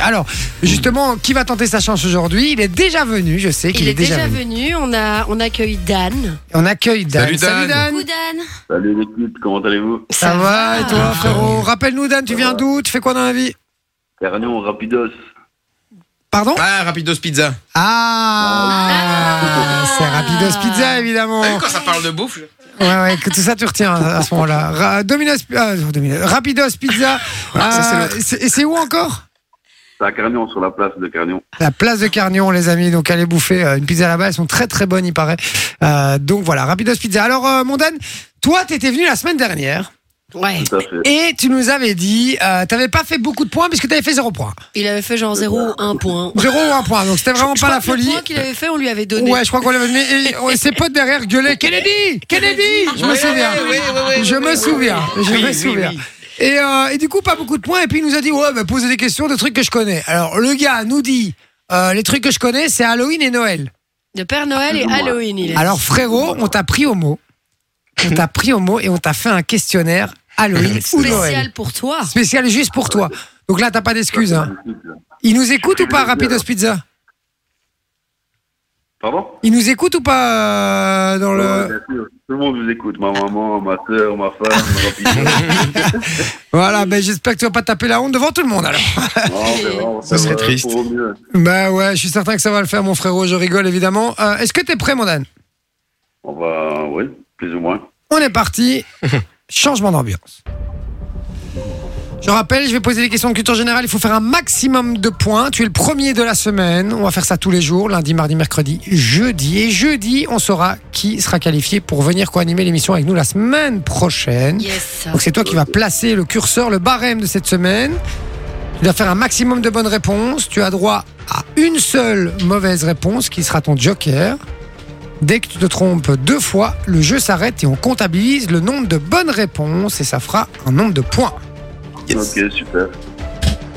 Alors, justement, qui va tenter sa chance aujourd'hui? Il est déjà venu, je sais qu'il Il est, est déjà venu. On, a, on accueille Dan. On accueille Dan. Salut, Dan. Coucou Dan. Salut l'équipe, comment allez-vous? Ça, va, et toi, frérot? Rappelle-nous, Dan, tu viens d'où? Tu fais quoi dans la vie? Carnion, Rapidos. Pardon? Ah, Rapidos Pizza. Ah, C'est Rapidos Pizza, évidemment. Quand ça parle de bouffe, Ouais, ouais, que tout ça tu retiens à ce moment-là. Ra- Domino's, ah, Domino's- Rapidos Pizza. ça, c'est Euh, c'est- et c'est où encore? C'est à Carnion, sur la place de Carnion. La place de Carnion, les amis. Donc, allez bouffer euh, une pizza là-bas. Elles sont très, très bonnes, il paraît. Euh, donc, voilà, Rapidos Pizza. Alors, euh, mon Dan, toi, t'étais venu la semaine dernière Ouais. Tout à fait. et tu nous avais dit, euh, t'avais pas fait beaucoup de points puisque t'avais fait zéro point. Il avait fait genre 0 ou 1 point. Zéro ou un point. Donc, c'était vraiment Je pas crois la que le folie. point qu'il avait fait, on lui avait donné. Ouais, je crois qu'on l'avait donné. Et et ses potes derrière gueulaient Kennedy Kennedy Je me souviens. Je me souviens. Je me souviens. Et, euh, et du coup, pas beaucoup de points. Et puis, il nous a dit Ouais, bah, posez des questions de trucs que je connais. Alors, le gars nous dit euh, Les trucs que je connais, c'est Halloween et Noël. De Père Noël et Halloween, il est. Alors, frérot, on t'a pris au mot. On t'a pris au mot et on t'a fait un questionnaire Halloween ou Noël. spécial pour toi. Spécial juste pour toi. Donc là, t'as pas d'excuses. Hein. Il nous écoute ou pas, Rapidos Pizza? Pardon Il nous écoute ou pas euh, dans Ouais, le. bien sûr. Tout le monde vous écoute. Ma maman, ma soeur, ma femme, Rapidos. Voilà, ben j'espère que tu vas pas taper la honte devant tout le monde alors. Non, bon, Ça serait triste. Bah ouais, je suis certain que ça va le faire, mon frérot. Je rigole évidemment. Euh, Est-ce que t'es prêt, mon Dan? On va, oui, plus ou moins. On est parti. Changement d'ambiance. Je rappelle, je vais poser des questions de culture générale. Il faut faire un maximum de points. Tu es le premier de la semaine. On va faire ça tous les jours, lundi, mardi, mercredi, jeudi. Et jeudi, on saura qui sera qualifié pour venir co-animer l'émission avec nous la semaine prochaine. Yes. Donc c'est toi qui vas placer le curseur, le barème de cette semaine. Tu dois faire un maximum de bonnes réponses. Tu as droit à une seule mauvaise réponse qui sera ton joker. Dès que tu te trompes deux fois, le jeu s'arrête et on comptabilise le nombre de bonnes réponses et ça fera un nombre de points. Ok, super.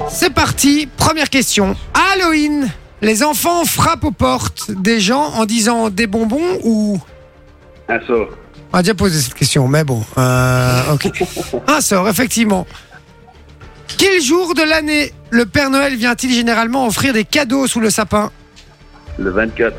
C'est parti, première question. Halloween, les enfants frappent aux portes des gens en disant des bonbons ou... Un sort. On a déjà posé cette question, mais bon. Euh, ok. Un sort, effectivement. Quel jour de l'année le Père Noël vient-il généralement offrir des cadeaux sous le sapin Le 24.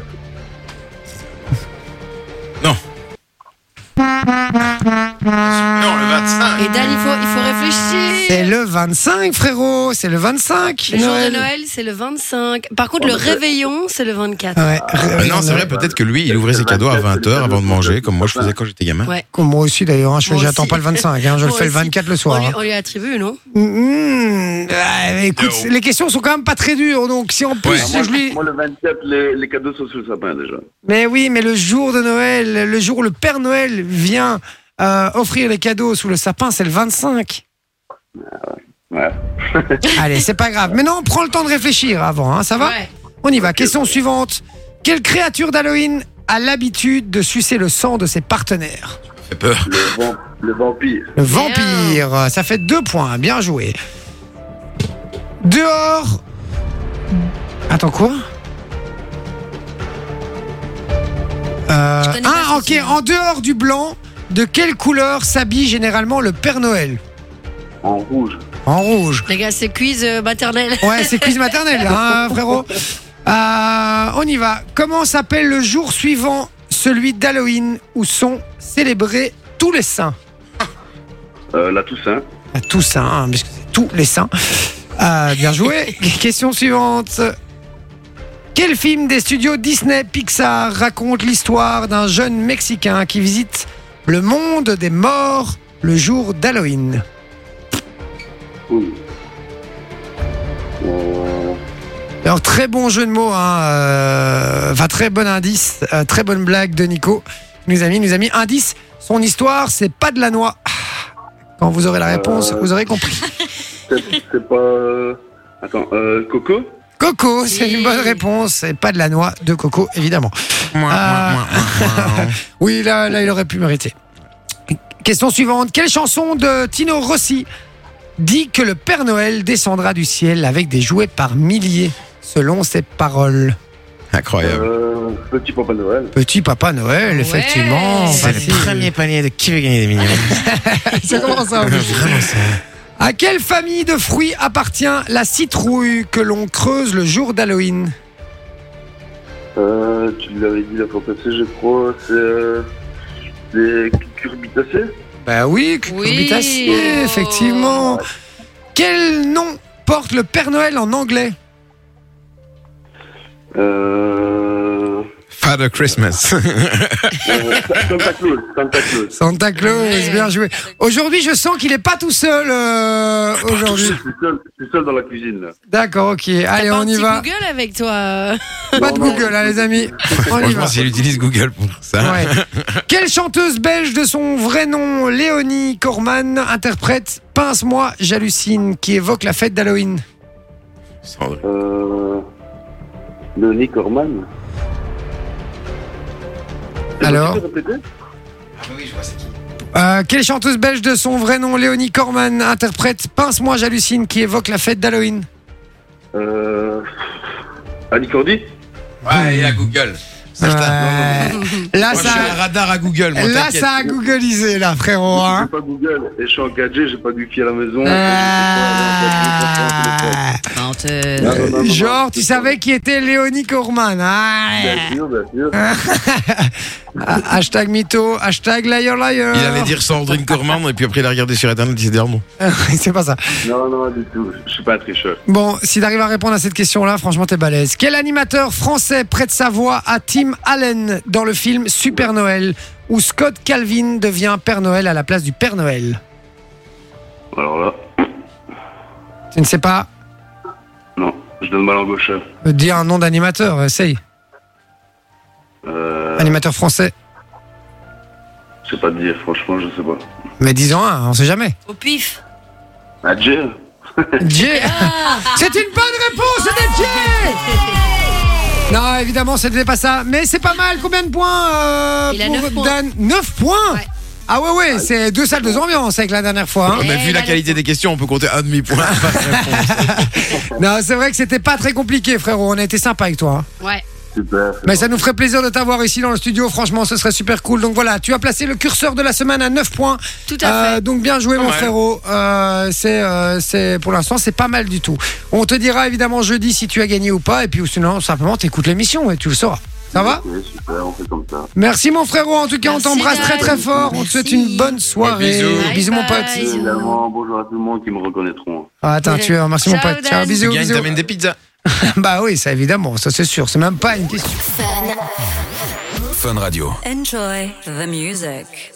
Non, le 25. Et Dan, il faut, il faut réfléchir. C'est le 25, frérot. C'est le 25. Le jour de Noël, c'est le 25. Par contre, le réveillon, c'est le 24. Ouais. Ah non, c'est vrai, peut-être que lui, il ouvrait ses cadeaux à 20h avant de manger, comme moi je faisais quand j'étais gamin. Ouais. Comme Moi aussi, d'ailleurs. hein, je Moi aussi. pas le 25. hein, je le Moi fais le aussi. 24 le On soir. lui, hein. on lui attribue, non Mmh, ouais, écoute, No. les questions sont quand même pas très dures. Donc, si en plus, Ouais. je lui. Moi, le 24, les, les cadeaux sont sur le sapin déjà. Mais oui, mais le jour de Noël, le jour où le Père Noël vient euh, offrir les cadeaux sous le sapin, c'est le 25. Ouais. Allez, c'est pas grave. Maintenant, prends le temps de réfléchir avant, hein, ça va Ouais. On y va. Question suivante. Quelle créature d'Halloween a l'habitude de sucer le sang de ses partenaires? Ça fait peur. Le, vamp- le vampire. Le vampire. Ça fait deux points. Bien joué. Dehors. Attends, quoi? Euh, ah, ok. En dehors du blanc, de quelle couleur s'habille généralement le Père Noël? En rouge. En rouge. Les gars, c'est quiz euh, maternel. Ouais, c'est quiz maternel, là, hein, frérot. Euh, on y va. Comment s'appelle le jour suivant celui d'Halloween où sont célébrés tous les saints Euh, la Toussaint. À Toussaint, hein, puisque c'est tous les saints. Euh, bien joué. Question suivante. Quel film des studios Disney Pixar raconte l'histoire d'un jeune Mexicain qui visite le monde des morts le jour d'Halloween? Euh, Alors très bon jeu de mots, hein, euh, enfin très bon indice, euh, très bonne blague de Nico. Il Nous a mis, il nous a mis indice. Son histoire, c'est pas de la noix. Quand vous aurez la réponse, Euh. vous aurez compris. c'est c'est pas. euh, Attends, euh, Coco? Coco, c'est une bonne réponse. C'est pas de la noix de coco, évidemment. Moi, moi, moi, moi, moi. Oui, là, là, il aurait pu mériter. Question suivante. Quelle chanson de Tino Rossi? Dit que le Père Noël descendra du ciel avec des jouets par milliers, selon ses paroles Incroyable. euh, Petit Papa Noël. Petit Papa Noël, Ouais. effectivement. C'est facile. le premier panier de qui veut gagner des millions. Ça commence à Vraiment ça. À quelle famille de fruits appartient la citrouille que l'on creuse le jour d'Halloween? Euh, tu l'avais dit la fois passée, je crois. C'est euh, des cucurbitacées Bah oui, cucurbitacées, Oui. effectivement. Quel nom porte le Père Noël en anglais? Euh. Father Christmas. euh, Santa Claus. Santa Claus. Santa Claus, bien joué. Aujourd'hui, je sens qu'il est pas tout seul. euh, Je aujourd'hui. suis seul, je suis seul dans la cuisine. D'accord, ok. Allez, pas un on y petit va. Google avec toi. Pas de. Google, hein, les amis. On y va. Franchement, si elle utilise Google pour ça. Ouais. Quelle chanteuse belge de son vrai nom, Léonie Corman, interprète Pince-moi, j'hallucine, qui évoque la fête d'Halloween? Sandrine. Euh. Leonie Corman? Alors répéter Euh, Quelle chanteuse belge de son vrai nom, Léonie Corman, interprète Pince-moi, j'hallucine, qui évoque la fête d'Halloween Euh. Annie Cordy Ouais, et à Google. Ça, je. Là, Moi, je suis un ça, radar à Google, moi, là, t'inquiète. ça a googlisé, là, frérot. J'ai Hein pas Google et je suis en 4G, j'ai pas de wifi à la maison. Ah. Non, non, non, non, Genre, non, tu savais qui était Léonie Corman. Ah. Bien sûr, bien sûr. Ah, hashtag mytho, hashtag liar liar. Il allait dire Sandrine Corman, et puis après, il a regardé sur Internet, il s'est dit, ah non. C'est pas ça. Non, non, du tout. Je suis pas un tricheur. Bon, si t'arrives à répondre à cette question-là, franchement, t'es balèze. Quel animateur français prête sa voix à Tim Allen dans le film Super Noël, où Scott Calvin devient Père Noël à la place du Père Noël? Alors là, Tu ne sais pas? Non, je donne ma langue au chat. Euh, Dire un nom d'animateur, essaye. Euh, Animateur français. je sais pas te dire, franchement, je sais pas. Mais disons un, on sait jamais. Au pif. Ah, Jay Jay C'est une bonne réponse, c'était Jay Non, évidemment, c'était pas ça. Mais c'est pas mal. Combien de points euh, Il a pour neuf points. Dan 9 points Ouais. Ah ouais, ouais, c'est deux salles, deux ambiances avec la dernière fois. hein. Mais Eh, vu la qualité des questions, on peut compter un demi-point. Non, c'est vrai que c'était pas très compliqué, frérot. On a été sympa avec toi. hein. Ouais. Super. Mais ça nous ferait plaisir de t'avoir ici dans le studio. Franchement, ce serait super cool. Donc voilà, tu as placé le curseur de la semaine à 9 points. Tout à Euh, fait. donc bien joué, mon frérot. Euh, c'est, euh, c'est pour l'instant, c'est pas mal du tout. On te dira évidemment jeudi si tu as gagné ou pas. Et puis sinon, simplement, t'écoutes l'émission et tu le sauras. Ça va? Ok, super, on fait comme ça. Merci mon frérot. En tout cas, on t'embrasse très très fort. On te souhaite une bonne soirée. Bisous. Bisous, mon pote. Bye bye. Évidemment, bonjour à tout le monde qui me reconnaîtront. Ah, attends, tu es. Merci mon Ciao, pote. Ciao, Dan. bisous, Tu gagnes, bisous. des pizzas. Bah oui, ça évidemment, ça c'est sûr. C'est même pas une question. Enjoy the music.